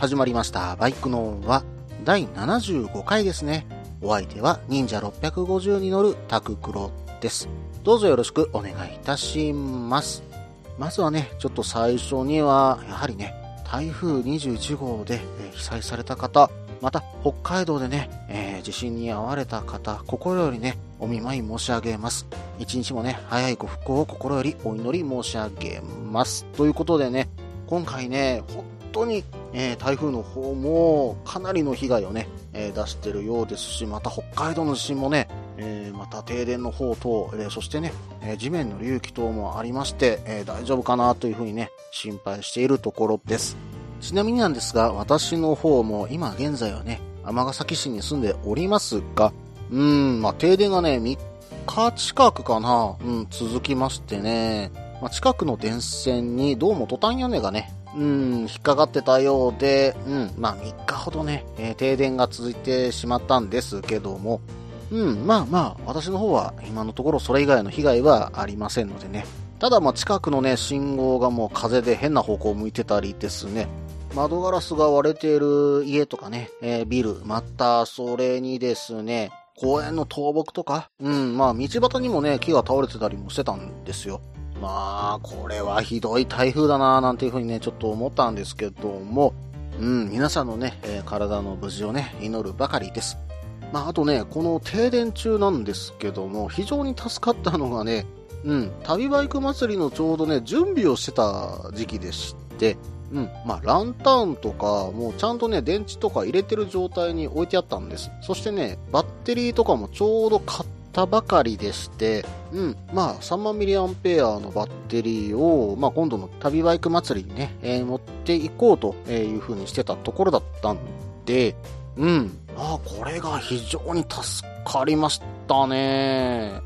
始まりました。バイクの音は第75回ですね。お相手は忍者650に乗るタククロです。どうぞよろしくお願いいたします。まずはね、ちょっと最初には、やはりね、台風21号で、被災された方、また北海道でね、えー地震に遭われた方、心よりね、お見舞い申し上げます。一日もね、早いご復興を心よりお祈り申し上げます。ということでね、今回ね、本当に、えー台風の方もかなりの被害をね、えー出してるようですし、また北海道の地震もね、えーまた停電の方と、えそしてね、え地面の隆起等もありまして、え大丈夫かなというふうにね、心配しているところです。ちなみになんですが、私の方も今現在はね、尼崎市に住んでおりますが、うーん、まあ、停電がね、3日近くかな、うん、続きましてね、まあ、近くの電線にどうもトタン屋根がね、うん、引っかかってたようで、うん、まあ3日ほどね、えー停電が続いてしまったんですけども、うん、まあまあ、私の方は今のところそれ以外の被害はありませんのでね。ただまあ近くのね、信号がもう風で変な方向を向いてたりですね、窓ガラスが割れている家とかね、えービル、またそれにですね、公園の倒木とか、うん、まあ道端にもね、木が倒れてたりもしてたんですよ。まあ、これはひどい台風だななんていうふうにね、ちょっと思ったんですけども、うん、皆さんのね、えー体の無事をね、祈るばかりです。まあ、あとね、この停電中なんですけども、非常に助かったのがね、うん、旅バイク祭りのちょうどね、準備をしてた時期でして、うん、まあ、ランタンとか、もうちゃんとね、電池とか入れてる状態に置いてあったんです。そしてね、バッテリーとかもちょうど買ってたばかりでして、うん、まあ、3万ミリアンペアのバッテリーを、まあ、今度の旅バイク祭りにね、えー持っていこうという風にしてたところだったんで、うん、ああ、これが非常に助かりましたね。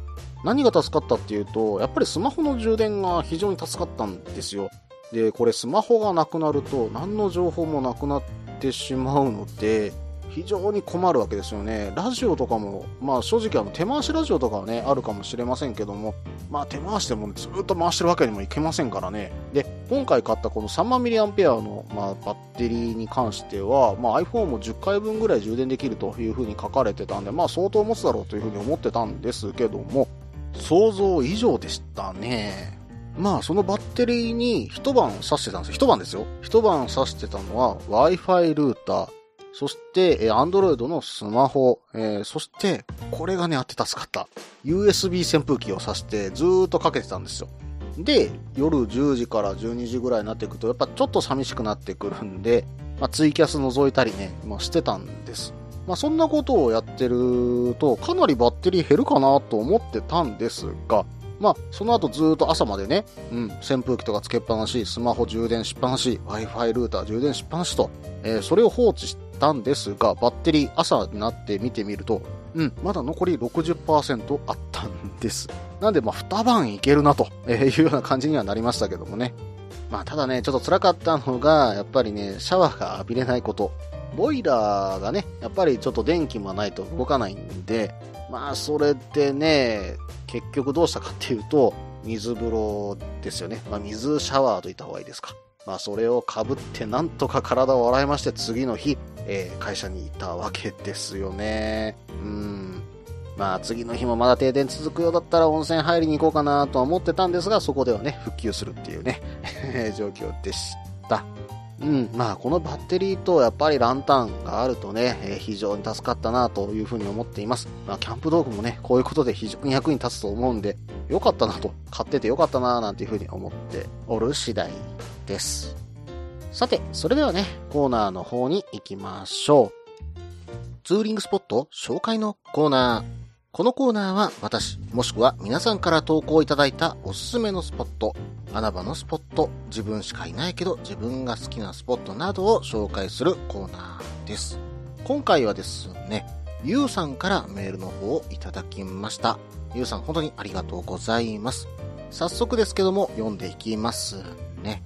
何が助かったっていうと、やっぱりスマホの充電が非常に助かったんですよ。で、これスマホがなくなると何の情報もなくなってしまうので、非常に困るわけですよね。ラジオとかも、まあ正直あの手回しラジオとかはね、あるかもしれませんけども、まあ手回しでもずっと回してるわけにもいけませんからね。で、今回買ったこの3万ミリアンペアの、まあ、バッテリーに関しては、まあ iPhone も10回分ぐらい充電できるというふうに書かれてたんで、まあ相当持つだろうというふうに思ってたんですけども、想像以上でしたね。まあ、そのバッテリーに一晩挿してたんですよ。一晩ですよ。一晩挿してたのは Wi-Fi ルーター、そして、えー Android のスマホ、えーそして、これがね、あって助かった。USB 扇風機を挿してずーっとかけてたんですよ。で、夜10時から12時ぐらいになっていくと、やっぱちょっと寂しくなってくるんで、まあ、ツイキャス覗いたりね、まあ、してたんです。まあ、そんなことをやってると、かなりバッテリー減るかなと思ってたんですが、まあ、その後ずっと朝までね、うん、扇風機とかつけっぱなし、スマホ充電しっぱなし、Wi-Fi ルーター充電しっぱなしと、えーそれを放置してたんですが、バッテリー朝になって見てみると、うん、まだ残り60%あったんです。なんで、まあ、二晩いけるなというような感じにはなりましたけどもね。まあ、ただね、ちょっと辛かったのが、やっぱりね、シャワーが浴びれないこと。ボイラーがね、やっぱりちょっと電気もないと動かないんで、まあ、それでね、結局どうしたかっていうと、水風呂ですよね。まあ、水シャワーと言った方がいいですか。まあ、それをかぶって、なんとか体を洗いまして、次の日、えー会社にいたわけですよね。うん。まあ、次の日もまだ停電続くようだったら温泉入りに行こうかなとは思ってたんですが、そこではね、復旧するっていうね、状況でした。うん、まあこのバッテリーとやっぱりランタンがあるとね、えー非常に助かったなというふうに思っています。まあキャンプ道具もね、こういうことで非常に役に立つと思うんで、よかったなと、買っててよかったななんていうふうに思っておる次第です。さて、それではね、コーナーの方に行きましょう。ツーリングスポット紹介のコーナー。このコーナーは私、もしくは皆さんから投稿いただいたおすすめのスポット、穴場のスポット、自分しかいないけど自分が好きなスポットなどを紹介するコーナーです。今回はですね、ゆうさんからメールの方をいただきました。ゆうさん本当にありがとうございます。早速ですけども読んでいきますね。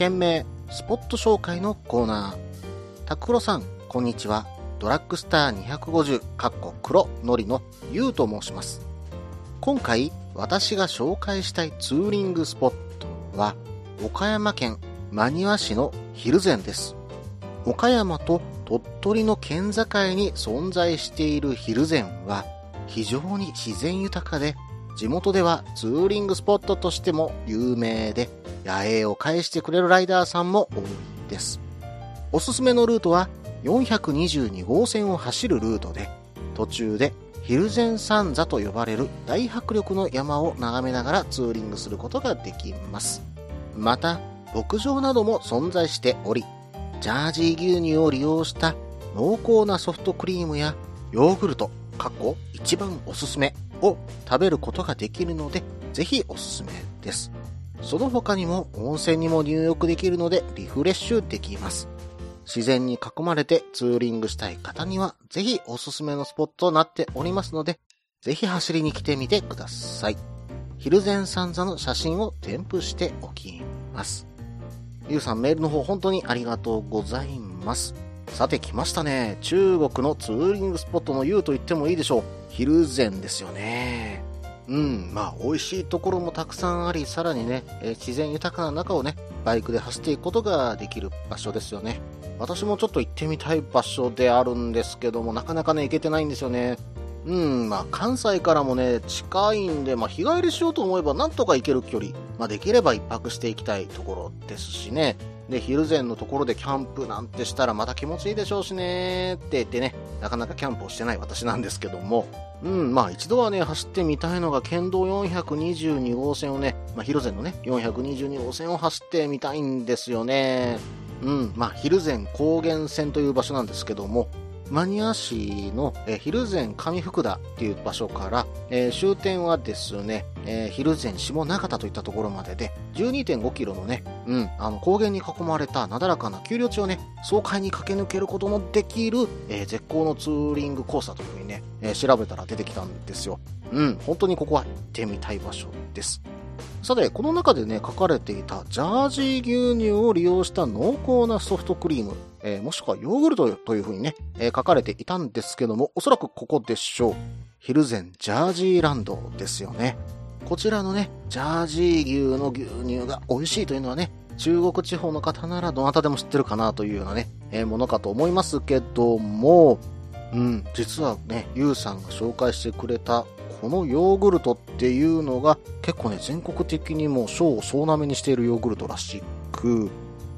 件名、スポット紹介のコーナー。タクロさん、こんにちは。ドラッグスター250、かっこ黒のりのゆうと申します。今回、私が紹介したいツーリングスポットは、岡山県真庭市の蒜山です。岡山と鳥取の県境に存在している蒜山は、非常に自然豊かで、地元ではツーリングスポットとしても有名で、野営を返してくれるライダーさんも多いです。おすすめのルートは422号線を走るルートで、途中でヒルゼン山座と呼ばれる大迫力の山を眺めながらツーリングすることができます。また、牧場なども存在しており、ジャージー牛乳を利用した濃厚なソフトクリームやヨーグルト、過去一番おすすめを食べることができるので、ぜひおすすめです。その他にも温泉にも入浴できるのでリフレッシュできます。自然に囲まれてツーリングしたい方には、ぜひおすすめのスポットとなっておりますので、ぜひ走りに来てみてください。ヒルゼンサンザの写真を添付しておきます。ゆうさんメールの方本当にありがとうございます。さて来ましたね。中国のツーリングスポットのゆうと言ってもいいでしょう。ヒルゼンですよね。うん、まあ美味しいところもたくさんあり、さらにね、え自然豊かな中をね、バイクで走っていくことができる場所ですよね。私もちょっと行ってみたい場所であるんですけども、なかなかね、行けてないんですよね。うん、まあ、関西からもね、近いんで、まあ、日帰りしようと思えば、なんとか行ける距離、まあ、できれば一泊していきたいところですしね。で、昼前のところでキャンプなんてしたらまた気持ちいいでしょうしねって言ってね、なかなかキャンプをしてない私なんですけども、うん、まあ一度はね、走ってみたいのが県道422号線をね、まあ広前のね、422号線を走ってみたいんですよね。うん、まあ、ヒルゼン高原線という場所なんですけども、マニア市の、えー、ヒルゼン上福田っていう場所から、えー、終点はですね、えー、ヒルゼン下中田といったところまでで、12.5キロのね、うん、あの、高原に囲まれたなだらかな丘陵地をね、爽快に駆け抜けることのできる、えー、絶好のツーリングコースだというふうにね、えー、調べたら出てきたんですよ。うん、本当にここは行ってみたい場所です。さて、この中でね、書かれていたジャージー牛乳を利用した濃厚なソフトクリーム、えー、もしくはヨーグルトという風にね、えー、書かれていたんですけども、おそらくここでしょう。ヒルゼンジャージーランドですよね。こちらのね、ジャージー牛の牛乳が美味しいというのはね、中国地方の方ならどなたでも知ってるかなというようなね、えー、ものかと思いますけども、うん、実はね、ゆうさんが紹介してくれたこのヨーグルトっていうのが結構ね、全国的にも賞を総なめにしているヨーグルトらしく、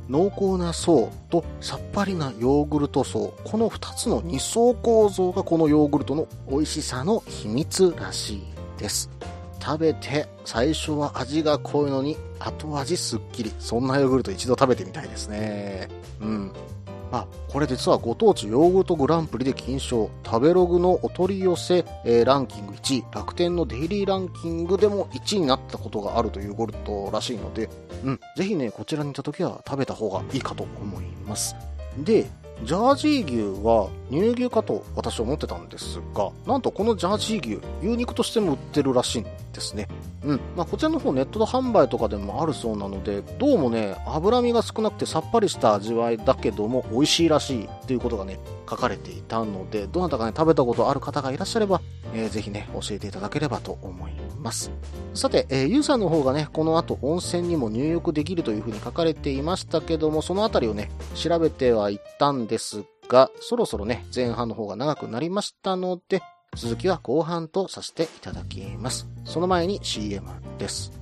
濃厚な層とさっぱりなヨーグルト層、この2つの2層構造がこのヨーグルトの美味しさの秘密らしいです。食べて最初は味が濃いのに後味すっきり。そんなヨーグルト一度食べてみたいですね。うん。あ、これ実はご当地ヨーグルトグランプリで金賞、食べログのお取り寄せ、えー、ランキング。1位、楽天のデイリーランキングでも1位になったことがあるというヨーグルトらしいので、うん、ぜひね、こちらに行った時は食べた方がいいかと思います。で、ジャージー牛は乳牛かと私は思ってたんですが、なんとこのジャージー牛、牛肉としても売ってるらしいんですね。うん。まあ、こちらの方ネットで販売とかでもあるそうなので、どうもね、脂身が少なくてさっぱりした味わいだけども美味しいらしいっていうことがね、書かれていたので、どなたかね、食べたことある方がいらっしゃれば、えー、ぜひね、教えていただければと思います。さて、えー、ゆうさんの方がね、この後温泉にも入浴できるというふうに書かれていましたけども、そのあたりをね、調べてはいったんですが、そろそろね、前半の方が長くなりましたので、続きは後半とさせていただきます。その前に CM です。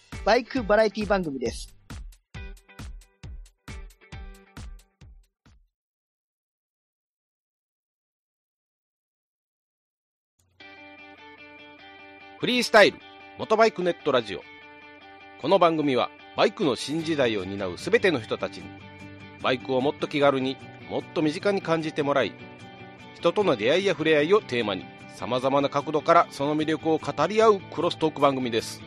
バイクバラエティ番組です。フリースタイル元バイクネットラジオこの番組はバイクの新時代を担うすべての人たちにバイクをもっと気軽にもっと身近に感じてもらい人との出会いや触れ合いをテーマにさまざまな角度からその魅力を語り合うクロストーク番組です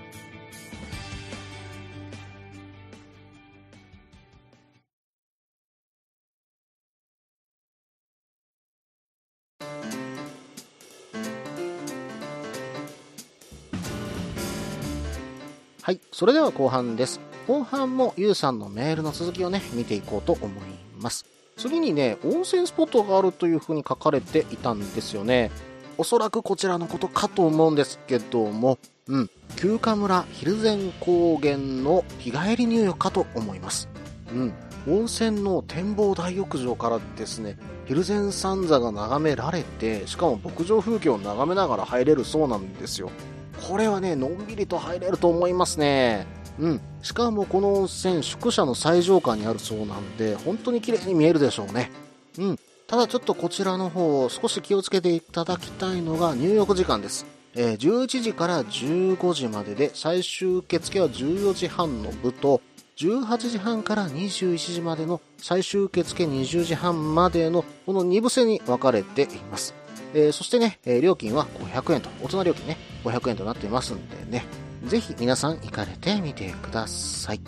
はい。それでは後半です。後半もゆうさんのメールの続きをね、見ていこうと思います。次にね、温泉スポットがあるというふうに書かれていたんですよね。おそらくこちらのことかと思うんですけども、うん。休暇村ヒルゼン高原の日帰り入浴かと思います。うん。温泉の展望大浴場からですね、ヒルゼン三座が眺められて、しかも牧場風景を眺めながら入れるそうなんですよ。これはね、のんびりと入れると思いますね。うん。しかもこの温泉、宿舎の最上階にあるそうなんで、本当に綺麗に見えるでしょうね。うん。ただちょっとこちらの方、少し気をつけていただきたいのが入浴時間です。えー11時から15時までで、最終受付は14時半の部と、18時半から21時までの最終受付20時半までのこの2部制に分かれています。えーそしてね、え料金は500円と、大人料金ね、500円となっていますんでね、ぜひ皆さん行かれてみてください。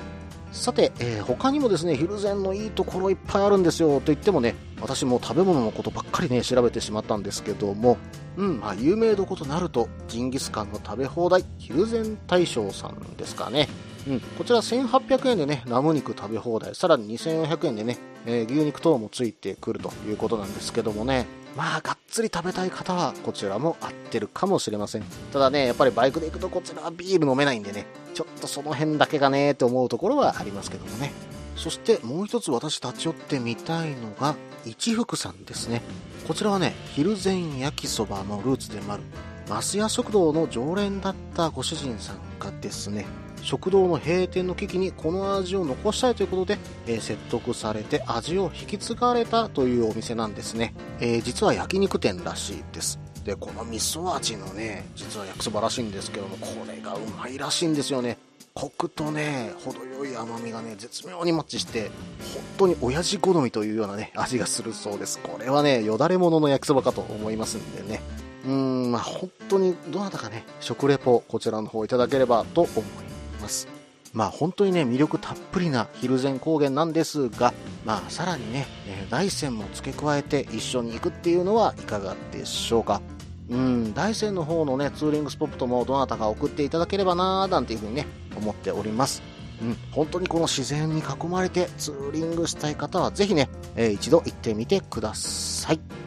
さて、えー他にもですね、ヒルゼンのいいところいっぱいあるんですよと言ってもね、私も食べ物のことばっかりね、調べてしまったんですけども、うん、まあ、有名どことなると、ジンギスカンの食べ放題、ヒルゼン大将さんですかね。うん、こちら1800円でね、ラム肉食べ放題、さらに2400円でね、えー牛肉等もついてくるということなんですけどもね、まあ、がっつり食べたい方は、こちらも合ってるかもしれません。ただね、やっぱりバイクで行くとこちらはビール飲めないんでね、ちょっとその辺だけがね、って思うところはありますけどもね。そしてもう一つ私立ち寄ってみたいのが、一福さんですね。こちらはね、昼前焼きそばのルーツでもある、増屋食堂の常連だったご主人さんがですね、食堂の閉店の危機にこの味を残したいということで、えー説得されて味を引き継がれたというお店なんですね。えー実は焼肉店らしいです。で、この味噌味のね、実は焼きそばらしいんですけども、これがうまいらしいんですよね。コクとね、程よい甘みがね、絶妙にマッチして、本当に親父好みというようなね、味がするそうです。これはね、よだれものの焼きそばかと思いますんでね。うん、まあ本当にどなたかね、食レポ、こちらの方いただければと思います。ますまあ本当にね、魅力たっぷりなヒルゼン高原なんですが、まあさらにね、大山も付け加えて一緒に行くっていうのはいかがでしょうか。うん、大山の方のね、ツーリングスポットもどなたか送っていただければなーなんていうふうにね、思っております。うん、本当にこの自然に囲まれてツーリングしたい方はぜひね、えー一度行ってみてください。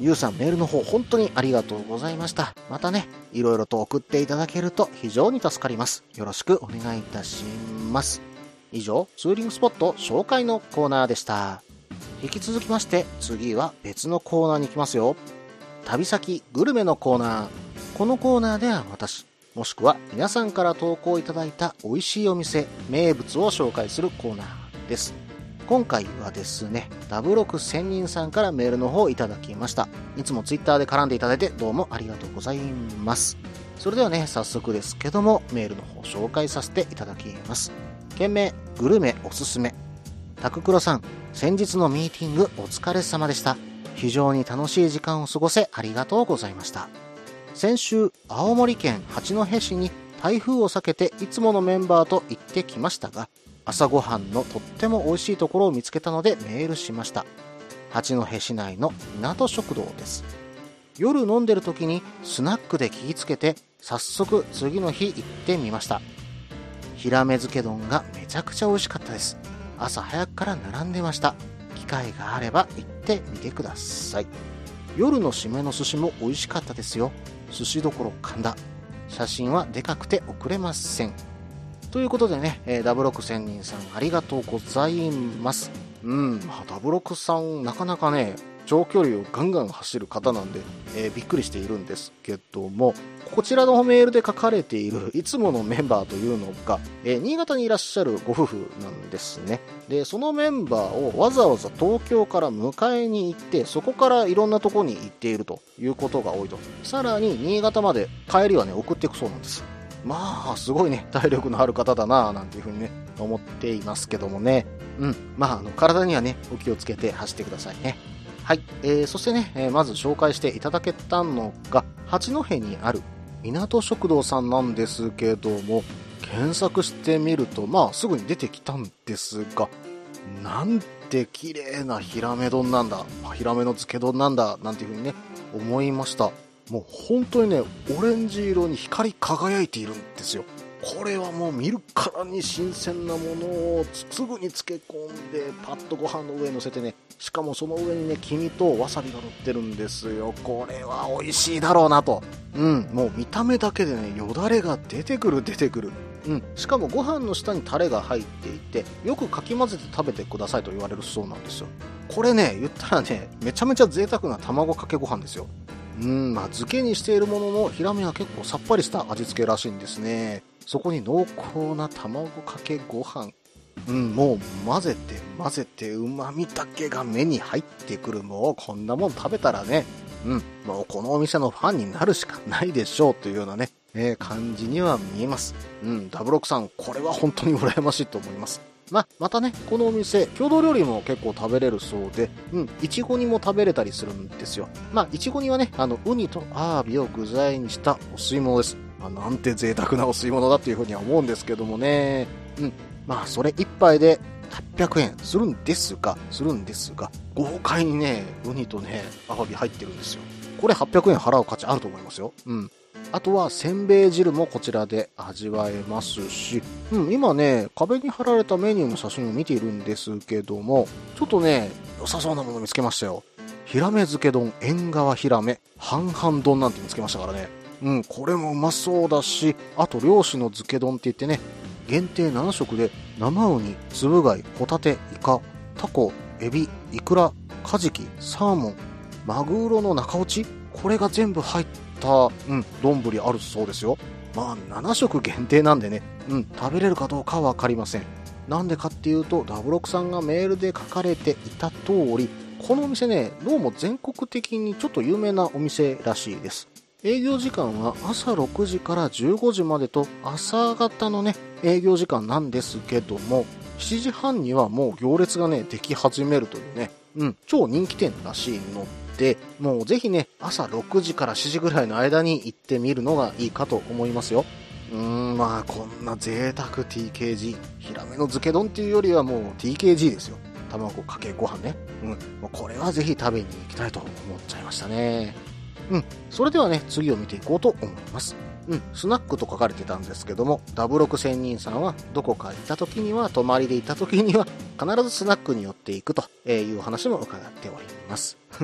ゆうさんメールの方本当にありがとうございました。またね、いろいろと送っていただけると非常に助かります。よろしくお願いいたします。以上、ツーリングスポット紹介のコーナーでした。引き続きまして、次は別のコーナーに行きますよ。旅先グルメのコーナー。このコーナーでは私、もしくは皆さんから投稿いただいた美味しいお店、名物を紹介するコーナーです。今回はですね、ダブロク仙人さんからメールの方をいただきました。いつもツイッターで絡んでいただいてどうもありがとうございます。それではね、早速ですけども、メールの方紹介させていただきます。件名、グルメおすすめ。タククロさん、先日のミーティングお疲れ様でした。非常に楽しい時間を過ごせありがとうございました。先週、青森県八戸市に台風を避けていつものメンバーと行ってきましたが、朝ごはんのとっても美味しいところを見つけたのでメールしました。八戸市内の港食堂です。夜飲んでる時にスナックで聞きつけて、早速次の日行ってみました。ヒラメ漬け丼がめちゃくちゃ美味しかったです。朝早くから並んでました。機会があれば行ってみてください。夜の締めの寿司も美味しかったですよ。寿司どころ神田。写真はでかくて送れません。ということでね、えーダブロック仙人さんありがとうございます。うん、あ、ダブロックさんなかなかね、長距離をガンガン走る方なんで、えーびっくりしているんですけども、こちらのメールで書かれている いつものメンバーというのが、えー新潟にいらっしゃるご夫婦なんですね。で、そのメンバーをわざわざ東京から迎えに行って、そこからいろんなとこに行っているということが多いと。さらに、新潟まで帰りはね、送っていくそうなんです。まあ、すごいね、体力のある方だなぁなんていうふうにね、思っていますけどもね。うん。まあ、あの、体にはね、お気をつけて走ってくださいね。はい。えー、そしてね、えーまず紹介していただけたのが、八戸にある港食堂さんなんですけども、検索してみると、まあ、すぐに出てきたんですが、なんて綺麗なヒラメ丼なんだ、ヒラメの漬け丼なんだ、なんていうふうにね、思いました。もう本当にね、オレンジ色に光り輝いているんですよ。これはもう見るからに新鮮なものをすぐに漬け込んでパッとご飯の上に乗せてねしかもその上にね黄身とわさびが乗ってるんですよ。これは美味しいだろうなと。うんもう見た目だけでねよだれが出てくる出てくる。うん、しかもご飯の下にタレが入っていてよくかき混ぜて食べてくださいと言われるそうなんですよ。これね言ったらねめちゃめちゃ贅沢な卵かけご飯ですよ。うん、まあ、漬けにしているものの、ヒラメは結構さっぱりした味付けらしいんですね。そこに濃厚な卵かけご飯。うん、もう混ぜて混ぜて旨味だけが目に入ってくる。もうこんなもん食べたらね、うん、もうこのお店のファンになるしかないでしょうというようなね、えー感じには見えます。うん、ダブロックさん、これは本当に羨ましいと思います。まあ、またね、このお店、郷土料理も結構食べれるそうで、うん、いちご煮も食べれたりするんですよ。まあ、いちご煮はね、あの、ウニとアワビを具材にしたお吸い物です。まあ、なんて贅沢なお吸い物だっていうふうには思うんですけどもね。うん。まあ、それ一杯で800円するんですが、するんですが、豪快にね、ウニとね、アワビ入ってるんですよ。これ800円払う価値あると思いますよ。うん。あとは、せんべい汁もこちらで味わえますし、うん、今ね、壁に貼られたメニューの写真を見ているんですけども、ちょっとね、良さそうなもの見つけましたよ。ヒラメ漬け丼、縁側ヒラメ、半々丼なんて見つけましたからね。うん、これもうまそうだし、あと漁師の漬け丼って言ってね、限定7食で生ウニ、つぶ貝、ホタテ、イカ、タコ、エビ、イクラ、カジキ、サーモン、マグロの中落ちこれが全部入ってた、うん、丼あるそうですよ。まあ、7食限定なんでね、うん、食べれるかどうかはわかりません。なんでかっていうと、ダブロクさんがメールで書かれていた通り、このお店ね、どうも全国的にちょっと有名なお店らしいです。営業時間は朝6時から15時までと朝方のね、営業時間なんですけども、7時半にはもう行列がね、でき始めるというね、うん、超人気店らしいので、もうぜひね、朝6時から7時ぐらいの間に行ってみるのがいいかと思いますよ。うーん、まあこんな贅沢 TKG、ヒラメの漬け丼っていうよりはもう TKG ですよ。卵かけご飯ね。うん、もうこれはぜひ食べに行きたいと思っちゃいましたね。うん、それではね、次を見ていこうと思います。うん、スナックと書かれてたんですけども、ダブロク仙人さんは、どこかいた時には、泊まりでいた時には、必ずスナックに寄っていくという話も伺っております。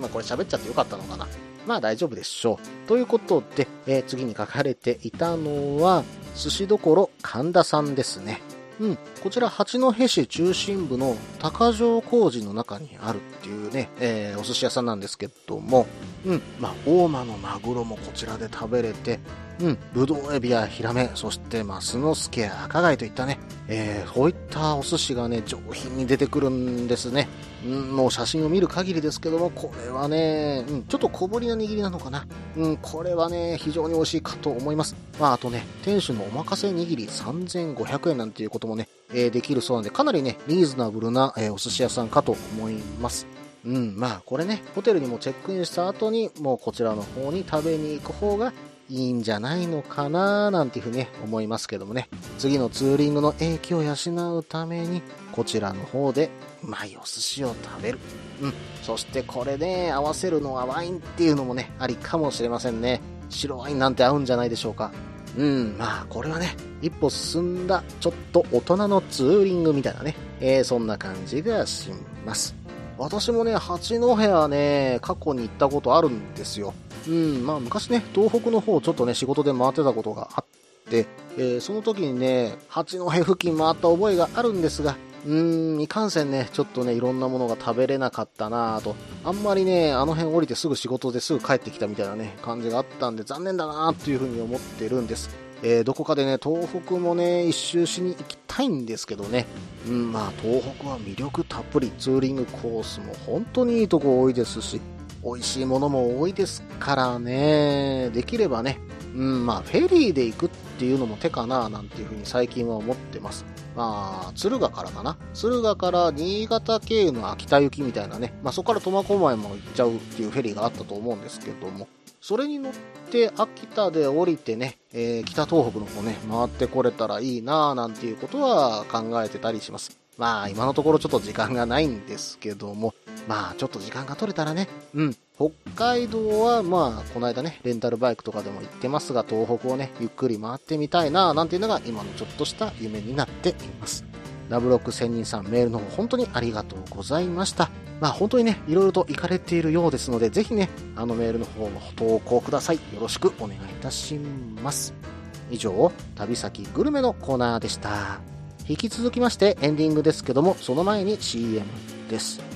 まあこれ喋っちゃってよかったのかな。まあ大丈夫でしょう。ということで、えー次に書かれていたのは、寿司どころ神田さんですね。うん、こちら八戸市中心部の高城工事の中にあるっていうね、えーお寿司屋さんなんですけども、うん、まあ、大間のマグロもこちらで食べれて、うん、ブドウエビやヒラメ、そしてマスノスケや赤貝といったね、えー、そういったお寿司がね、上品に出てくるんですね。うん、もう写真を見る限りですけども、これはね、うん、ちょっと小ぶりな握りなのかな。うん、これはね、非常に美味しいかと思います。まあ、あとね、店主のお任せ握り3500円なんていうこともね、えできるそうなんで、かなりね、リーズナブルな、えお寿司屋さんかと思います。うん、まあこれね、ホテルにもチェックインした後に、もうこちらの方に食べに行く方がいいんじゃないのかななんていうふうにね、思いますけどもね、次のツーリングの影響を養うために、こちらの方でうまいお寿司を食べる。うん、そしてこれね、合わせるのはワインっていうのもね、ありかもしれませんね。白ワインなんて合うんじゃないでしょうか。うん、まあ、これはね、一歩進んだ、ちょっと大人のツーリングみたいなね、えーそんな感じがします。私もね、八戸はね、過去に行ったことあるんですよ。うん、まあ昔ね、東北の方ちょっとね、仕事で回ってたことがあって、えーその時にね、八戸付近回った覚えがあるんですが、うーん、いかんせんね、ちょっとね、いろんなものが食べれなかったなぁと、あんまりね、あの辺降りてすぐ仕事ですぐ帰ってきたみたいなね、感じがあったんで、残念だなぁっていうふうに思ってるんです。えーどこかでね、東北もね、一周しに行きたいんですけどね、うん、まあ、東北は魅力たっぷり、ツーリングコースも本当にいいとこ多いですし、美味しいものも多いですからね、できればね、うん、まあ、フェリーで行くっていうのも手かな、なんていうふうに最近は思ってます。まあ、敦賀からかな。敦賀から新潟経由の秋田行きみたいなね、まあそこから苫小牧も行っちゃうっていうフェリーがあったと思うんですけども、それに乗って秋田で降りてね、えー北東北の方ね、回ってこれたらいいなぁなんていうことは考えてたりします。まあ今のところちょっと時間がないんですけども、まあちょっと時間が取れたらね、うん、北海道はまあこの間ね、レンタルバイクとかでも行ってますが、東北をね、ゆっくり回ってみたいななんていうのが今のちょっとした夢になっています。ダブロック仙人さんメールの方本当にありがとうございました。まあ本当にね、いろいろと行かれているようですので、ぜひね、あのメールの方の投稿ください。よろしくお願いいたします。以上、旅先グルメのコーナーでした。引き続きましてエンディングですけども、その前に CM です。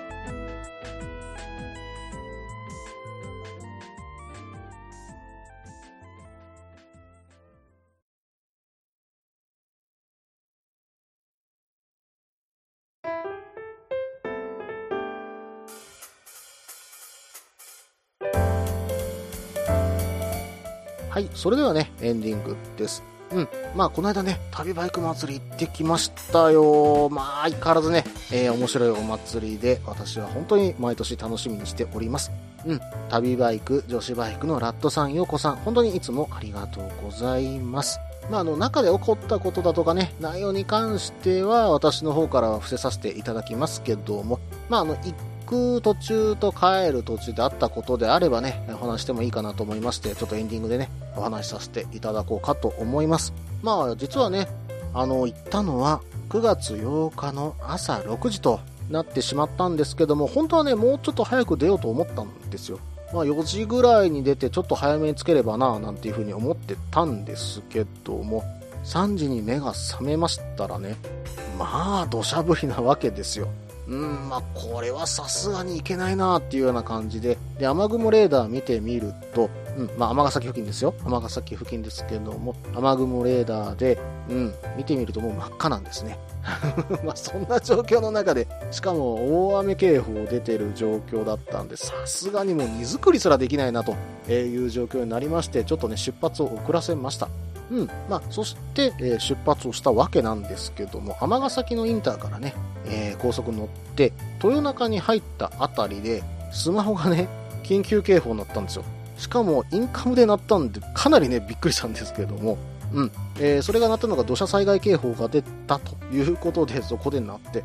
それではね、エンディングです。うん。まあ、この間ね、旅バイク祭り行ってきましたよ。まあ、相変わらずね、えー面白いお祭りで、私は本当に毎年楽しみにしております。うん。旅バイク、女子バイクのラットさん、ヨコさん、本当にいつもありがとうございます。まあ、あの、中で起こったことだとかね、内容に関しては、私の方からは伏せさせていただきますけども、まあ、あの、行く途中と帰る途中であったことであればね、お話してもいいかなと思いまして、ちょっとエンディングでね、お話しさせていただこうかと思います。まあ、実はね、あの、行ったのは9月8日の朝6時となってしまったんですけども、本当はね、もうちょっと早く出ようと思ったんですよ。まあ、4時ぐらいに出てちょっと早めにつければな、なんていうふうに思ってたんですけども、3時に目が覚めましたらね、まあ、土砂降りなわけですよ。うん、まあ、これはさすがにいけないなっていうような感じで、で、雨雲レーダー見てみると、うん、まあ、尼崎付近ですよ。尼崎付近ですけども、雨雲レーダーで、うん、見てみるともう真っ赤なんですね。まあ、そんな状況の中で、しかも大雨警報出てる状況だったんで、さすがにもう荷造りすらできないなという状況になりまして、ちょっとね、出発を遅らせました。うん。まあ、そして、えー出発をしたわけなんですけども、尼崎のインターからね、えー高速乗って、豊中に入ったあたりで、スマホがね、緊急警報になったんですよ。しかも、インカムで鳴ったんで、かなりね、びっくりしたんですけども、うん。えーそれが鳴ったのが土砂災害警報が出たということで、そこで鳴って、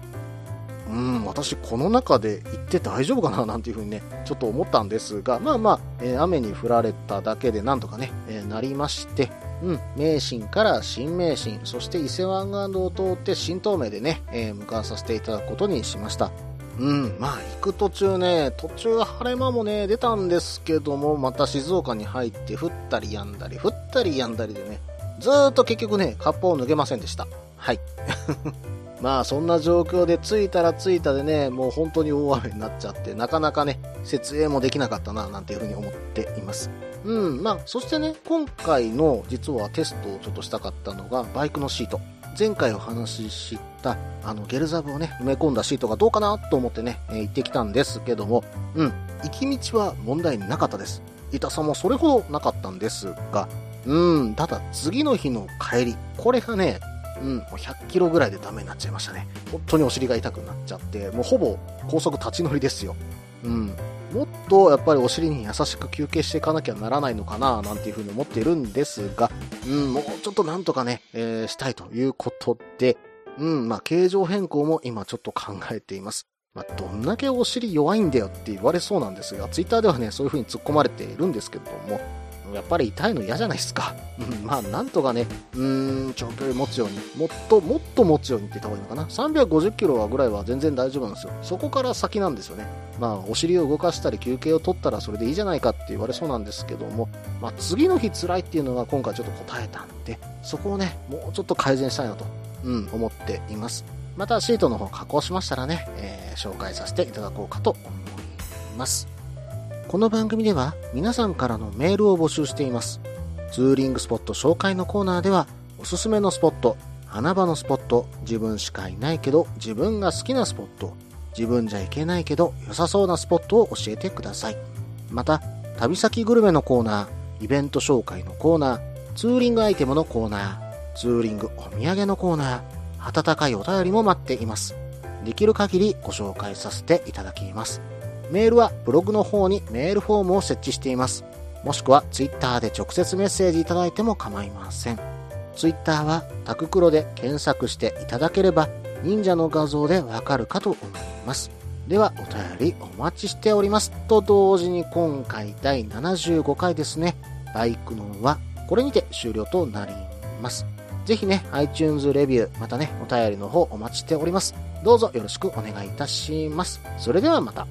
うん、私この中で行って大丈夫かななんていうふうにね、ちょっと思ったんですが、まあまあ、えー雨に降られただけでなんとかね、えーなりまして、うん、名神から新名神、そして伊勢湾岸道を通って新東名でね、えー向かわさせていただくことにしました。うん、まあ行く途中ね、途中晴れ間もね、出たんですけども、また静岡に入って降ったり止んだり、降ったり止んだりでね、ずっと結局ね、カッパを脱げませんでした。はい。まあそんな状況で着いたら着いたでね、もう本当に大雨になっちゃって、なかなかね、設営もできなかったな、なんていうふうに思っています。うん、まあそしてね、今回の実はテストをちょっとしたかったのが、バイクのシート。前回お話しした、あの、ゲルザブをね、埋め込んだシートがどうかなと思ってね、えー行ってきたんですけども、うん、行き道は問題なかったです。痛さもそれほどなかったんですが、うん、ただ次の日の帰り、これがね、うん、もう100キロぐらいでダメになっちゃいましたね。本当にお尻が痛くなっちゃって、もうほぼ高速立ち乗りですよ。うん。もっとやっぱりお尻に優しく休憩していかなきゃならないのかな、なんていうふうに思っているんですが、うん、もうちょっとなんとかね、えーしたいということで、うん、まあ、形状変更も今ちょっと考えています。まあ、どんだけお尻弱いんだよって言われそうなんですが、ツイッターではね、そういう風に突っ込まれているんですけども、やっぱり痛いの嫌じゃないですか。うん、まあ、なんとかね、うーん、長距離持つように、もっと、もっと持つようにって言った方がいいのかな。350キロはぐらいは全然大丈夫なんですよ。そこから先なんですよね。まあ、お尻を動かしたり休憩を取ったらそれでいいじゃないかって言われそうなんですけども、まあ、次の日辛いっていうのが今回ちょっと答えたんで、そこをね、もうちょっと改善したいなと、うん、思っています。またシートの方加工しましたらね、えー紹介させていただこうかと思います。この番組では皆さんからのメールを募集しています。ツーリングスポット紹介のコーナーでは、おすすめのスポット、穴場のスポット、自分しかいないけど自分が好きなスポット、自分じゃ行けないけど良さそうなスポットを教えてください。また、旅先グルメのコーナー、イベント紹介のコーナー、ツーリングアイテムのコーナー、ツーリングお土産のコーナー、温かいお便りも待っています。できる限りご紹介させていただきます。メールはブログの方にメールフォームを設置しています。もしくはツイッターで直接メッセージいただいても構いません。ツイッターはタククロで検索していただければ忍者の画像でわかるかと思います。ではお便りお待ちしております。と同時に今回第75回ですね。バイクのはこれにて終了となります。ぜひね、iTunes レビュー、またね、お便りの方お待ちしております。どうぞよろしくお願いいたします。それではまた。